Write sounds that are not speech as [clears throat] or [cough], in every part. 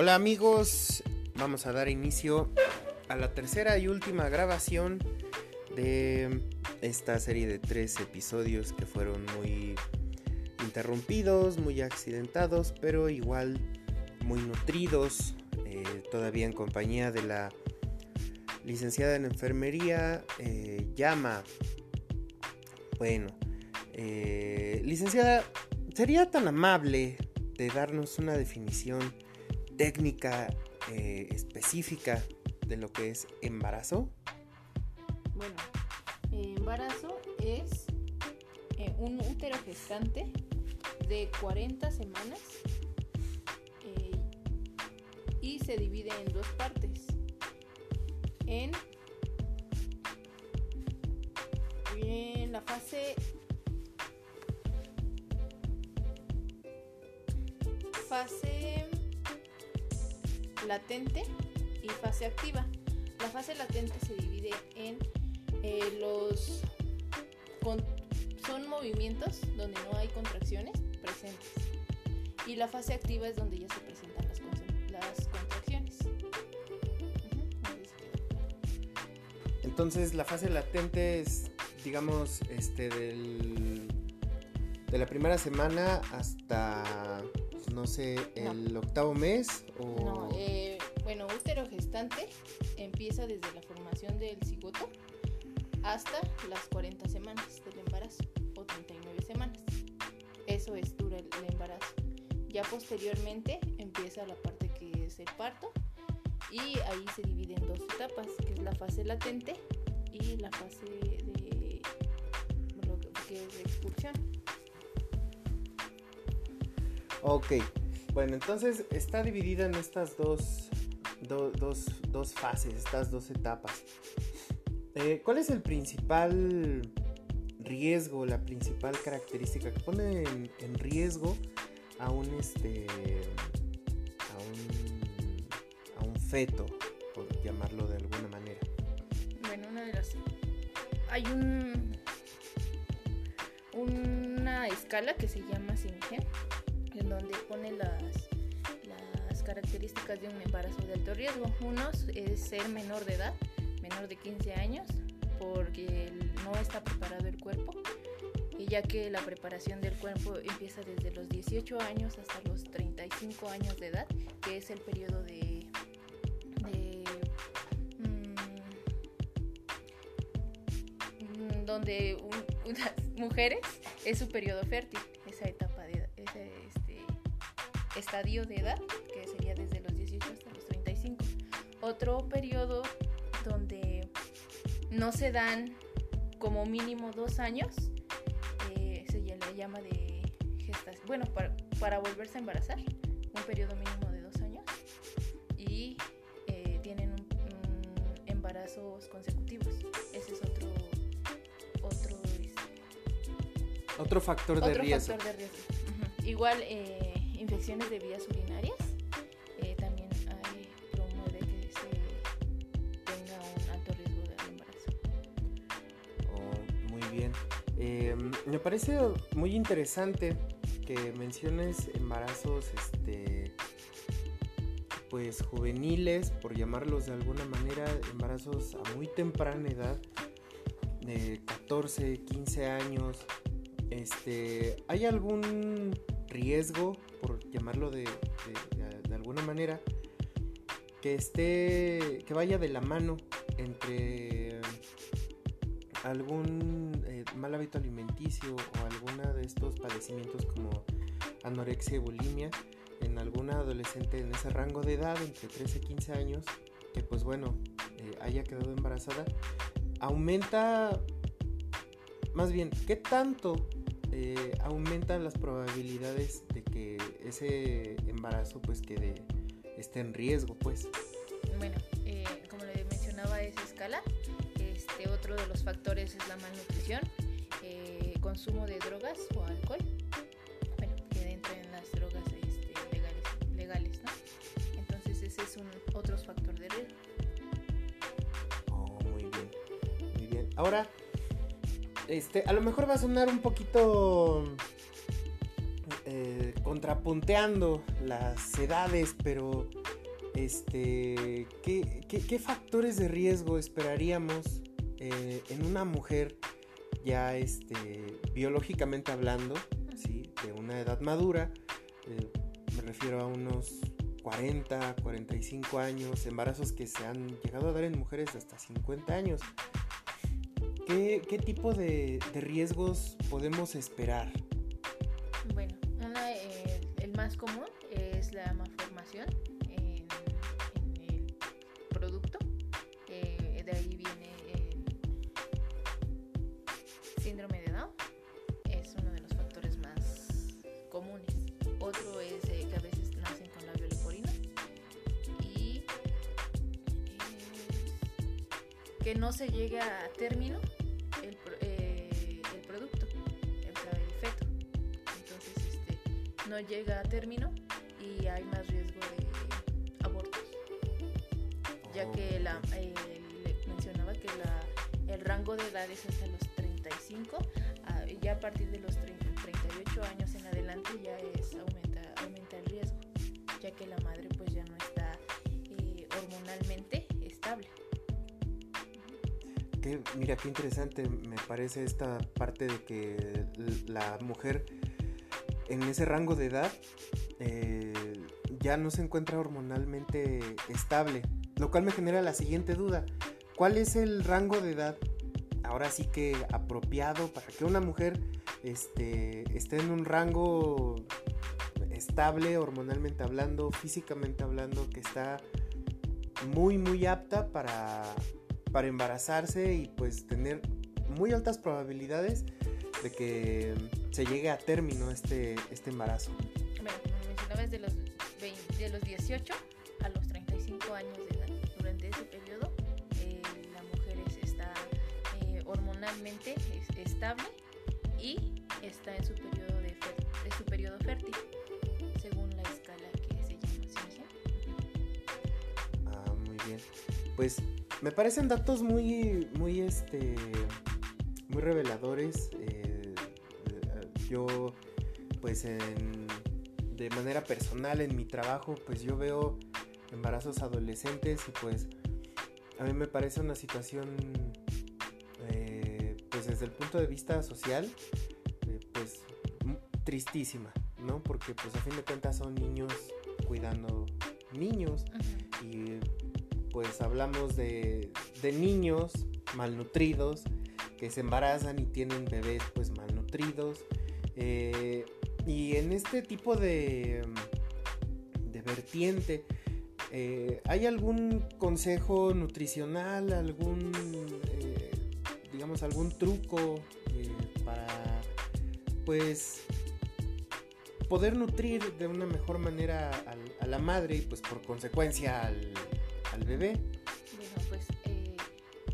Hola amigos, vamos a dar inicio a la tercera y última grabación de esta serie de tres episodios que fueron muy interrumpidos, muy accidentados, pero igual muy nutridos, eh, todavía en compañía de la licenciada en enfermería, eh, llama. Bueno, eh, licenciada, ¿sería tan amable de darnos una definición técnica específica de lo que es embarazo? Bueno, embarazo es un útero gestante de 40 semanas y se divide en dos partes. En, en la fase fase latente y fase activa. La fase latente se divide en eh, los son movimientos donde no hay contracciones presentes y la fase activa es donde ya se presentan las, las contracciones. Entonces la fase latente es, digamos, este del, de la primera semana hasta, no sé, el octavo mes o... No, eh, bueno, útero gestante empieza desde la formación del cigoto hasta las 40 semanas del embarazo o 39 semanas. Eso es dura el, embarazo. Ya posteriormente empieza la parte que es el parto y ahí se divide en dos etapas, que es la fase latente y la fase de, que es de expulsión. Ok, bueno, entonces está dividida en estas dos, dos, dos fases, estas dos etapas. Eh, ¿Cuál es el principal riesgo, la principal característica que pone en, riesgo a un este a un, a un feto, por llamarlo de alguna manera? Bueno, una de las hay un una escala que se llama CIMGEM en donde pone las características de un embarazo de alto riesgo. Uno es ser menor de edad, menor de 15 años, porque no está preparado el cuerpo y ya que la preparación del cuerpo empieza desde los 18 años hasta los 35 años de edad, que es el periodo de, mm, donde [laughs] unas mujeres es su periodo fértil, estadio de edad, que sería desde los 18 hasta los 35. Otro periodo donde no se dan como mínimo dos años, eh, se le llama de gestación. Bueno, para, volverse a embarazar, un periodo mínimo de dos años y eh, tienen embarazos consecutivos. Ese es otro otro otro factor de riesgo. Factor de riesgo. Igual eh, infecciones de vías urinarias. Me parece muy interesante que menciones embarazos, este, pues juveniles, por llamarlos de alguna manera, embarazos a muy temprana edad, de 14, 15 años. Este, ¿hay algún riesgo, por llamarlo de, alguna manera, que esté, que vaya de la mano entre algún eh, mal hábito alimenticio o alguna de estos padecimientos como anorexia y bulimia en alguna adolescente en ese rango de edad, entre 13 y 15 años, que pues bueno, eh, haya quedado embarazada, aumenta, más bien, ¿qué tanto eh, aumentan las probabilidades de que ese embarazo pues quede, esté en riesgo pues? Bueno, como le mencionaba esa escala, otro de los factores es la malnutrición, eh, consumo de drogas o alcohol, bueno, que entra en las drogas este, legales, ¿no? Entonces ese es un otro factor de riesgo. Oh, muy bien, muy bien. Ahora, este, a lo mejor va a sonar un poquito eh, contrapunteando las edades, pero este, ¿qué, factores de riesgo esperaríamos eh, en una mujer ya este, biológicamente hablando, ¿sí? de una edad madura? Eh, me refiero a unos 40, 45 años, embarazos que se han llegado a dar en mujeres hasta 50 años. ¿Qué, tipo de, riesgos podemos esperar? Bueno, eh, el más común es la malformación en, el producto. Eh, de ahí viene el síndrome de Down. Es uno de los factores más comunes. Otro es eh, que a veces nacen con labio leporino y que no se llega a término no llega a término y hay más riesgo de abortos. Ya que la, eh, mencionaba que la, el rango de edad es hasta los 35, ah, ya a partir de los 38 años en adelante ya es aumenta, aumenta el riesgo, ya que la madre pues ya no está eh, hormonalmente estable. mira, qué interesante me parece esta parte de que la mujer en ese rango de edad eh, ya no se encuentra hormonalmente estable, lo cual me genera la siguiente duda. ¿Cuál es el rango de edad ahora sí que apropiado para que una mujer este, esté en un rango estable hormonalmente hablando, físicamente hablando, que está muy muy apta para, para embarazarse y pues tener muy altas probabilidades de que se llegue a término este, este embarazo? Bueno, como mencionabas, de los, de los 18 a los 35 años de edad. Durante ese periodo, eh, la mujer está eh, hormonalmente estable y está en su periodo, de, su periodo fértil, según la escala que se llama ¿sí? Ah, muy bien. Pues me parecen datos muy, muy, este, muy reveladores. Yo, pues de manera personal en mi trabajo, pues yo veo embarazos adolescentes y pues a mí me parece una situación, eh, pues desde el punto de vista social, eh, pues tristísima, ¿no? Porque pues a fin de cuentas son niños cuidando niños y pues hablamos de, de niños malnutridos que se embarazan y tienen bebés pues malnutridos eh, y en este tipo de, de vertiente, eh, ¿hay algún consejo nutricional, algún, eh, digamos, algún truco para, pues, poder nutrir de una mejor manera a la madre y, pues, por consecuencia al, al bebé?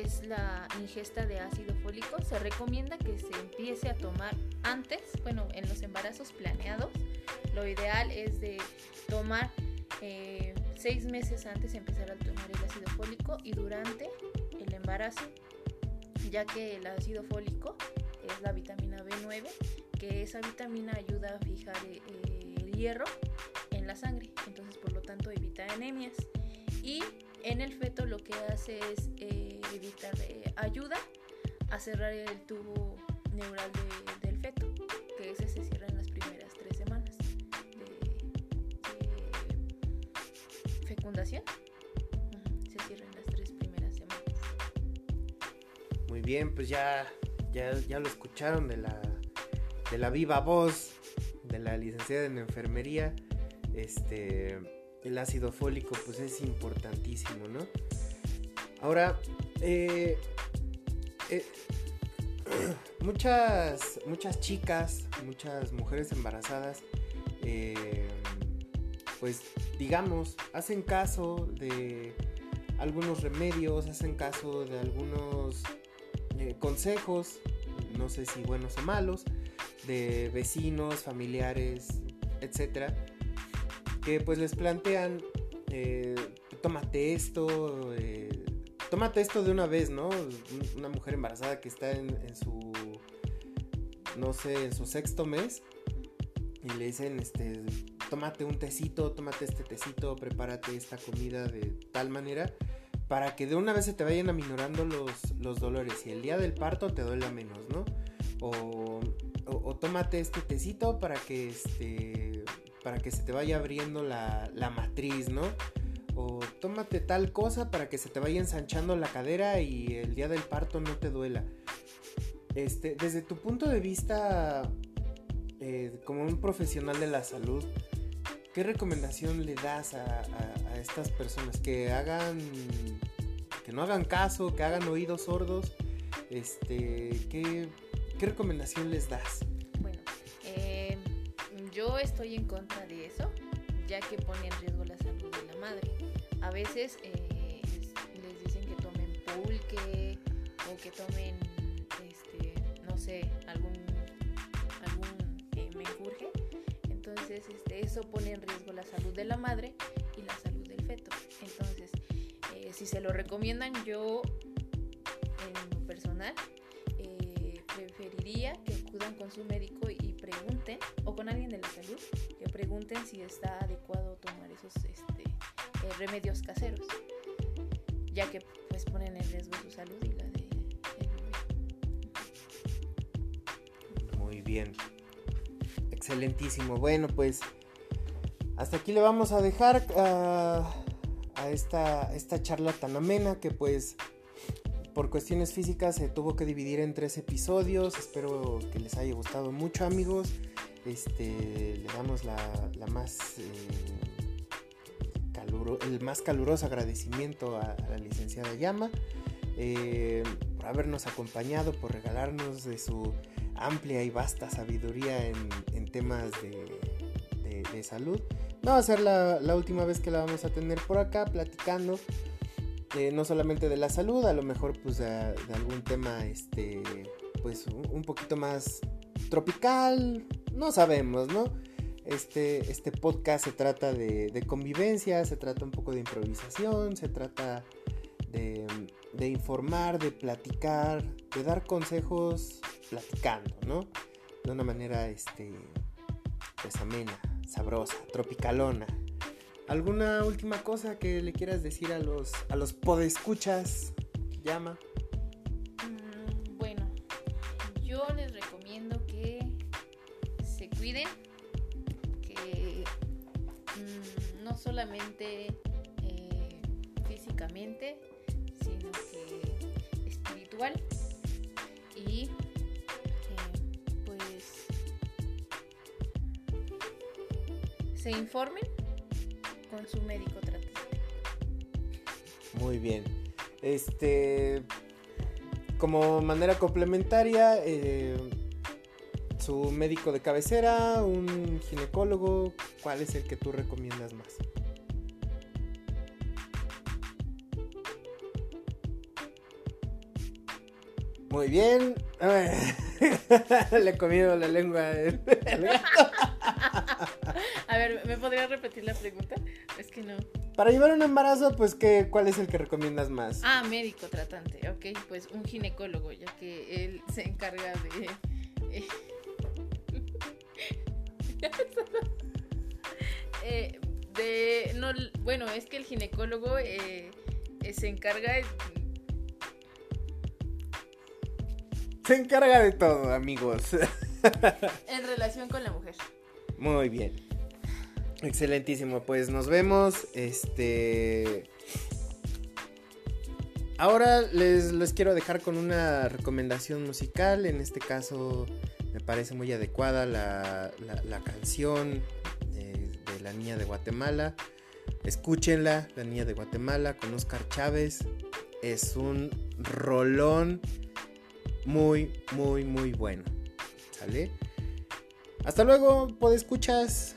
Es la ingesta de ácido fólico. Se recomienda que se empiece a tomar antes, bueno, en los embarazos planeados. Lo ideal es de tomar eh, seis meses antes de empezar a tomar el ácido fólico y durante el embarazo, ya que el ácido fólico es la vitamina B9, que esa vitamina ayuda a fijar eh, el hierro en la sangre, entonces por lo tanto evita anemias. Y en el feto lo que hace es eh, eh, ayuda a cerrar el tubo neural del feto, que ese se cierra en las primeras tres semanas de, fecundación. Se cierra en las tres primeras semanas. Muy bien, pues ya, ya, ya lo escucharon de la, de la viva voz de la licenciada en enfermería. Este el ácido fólico pues es importantísimo, ¿no? Ahora, eh, eh, [clears throat] muchas, muchas chicas, muchas mujeres embarazadas, eh, pues digamos, hacen caso de algunos remedios, hacen caso de algunos consejos, no sé si buenos o malos, de vecinos, familiares, etcétera que pues les plantean, eh, tómate esto, eh, tómate esto de una vez, ¿no? Una mujer embarazada que está en, su, no sé, en su sexto mes, y le dicen, este, tómate un tecito, tómate este tecito, prepárate esta comida de tal manera para que de una vez se te vayan aminorando los, los dolores y el día del parto te duela menos, ¿no? O, o, tómate este tecito para que, este, para que se te vaya abriendo la, la matriz, ¿no? Tómate tal cosa para que se te vaya ensanchando la cadera y el día del parto no te duela. Este, desde tu punto de vista eh, como un profesional de la salud, ¿qué recomendación le das a, estas personas que hagan, que no hagan caso, que hagan oídos sordos? Este, ¿qué, recomendación les das? Bueno, eh, yo estoy en contra de eso, ya que pone en riesgo de la madre. A veces eh, les dicen que tomen pulque o que tomen, este, no sé, algún Entonces, este, eso pone en riesgo la salud de la madre y la salud del feto. Entonces, eh, si se lo recomiendan, yo en lo personal eh, preferiría que acudan con su médico y pregunten, o con alguien de la salud, que pregunten si está adecuado tomar esos este, eh, remedios caseros, ya que pues ponen en riesgo su salud y la de Muy bien. Excelentísimo. Bueno, pues hasta aquí le vamos a dejar ah, a, esta, esta charla tan amena que pues por cuestiones físicas se tuvo que dividir en tres episodios. Espero que les haya gustado mucho amigos. Este, le damos la, más, eh, el más caluroso agradecimiento a, la licenciada Llama eh, por habernos acompañado, por regalarnos de su amplia y vasta sabiduría en, temas de, salud. No va a ser la, última vez que la vamos a tener por acá platicando. Eh, no solamente de la salud, a lo mejor pues de, algún tema este pues un, poquito más tropical, no sabemos, ¿no? Este, este podcast se trata de, de, convivencia, se trata un poco de improvisación, se trata de, de informar, de platicar, de dar consejos platicando, ¿no? De una manera, este, pues amena, sabrosa, tropicalona. ¿Alguna última cosa que le quieras decir a los, a los podescuchas? Llama. Mm, bueno, yo les recomiendo que se cuiden, que mm, no solamente eh, físicamente, sino que espiritual y se informen con su médico tratante. Muy bien. Este, como manera complementaria, eh, su médico de cabecera, un ginecólogo, ¿cuál es el que tú recomiendas más? Muy bien. [laughs] Le he comido la lengua A [laughs] ver, ¿me podrías repetir la pregunta? Es que no. Para llevar un embarazo, pues, ¿qué, ¿cuál es el que recomiendas más? Ah, médico tratante, ok. Pues un ginecólogo, ya que él se encarga de... Eh, [laughs] de no bueno es que el ginecólogo eh, eh, se encarga se encarga de todo amigos [laughs] en relación con la mujer muy bien. Excelentísimo. Pues nos vemos. Este. Ahora les, les, quiero dejar con una recomendación musical. En este caso me parece muy adecuada la, canción de, La Niña de Guatemala. Escúchenla, La Niña de Guatemala con Oscar Chávez. Es un rolón muy, muy, muy bueno. ¿Sale? Hasta luego, escuchas.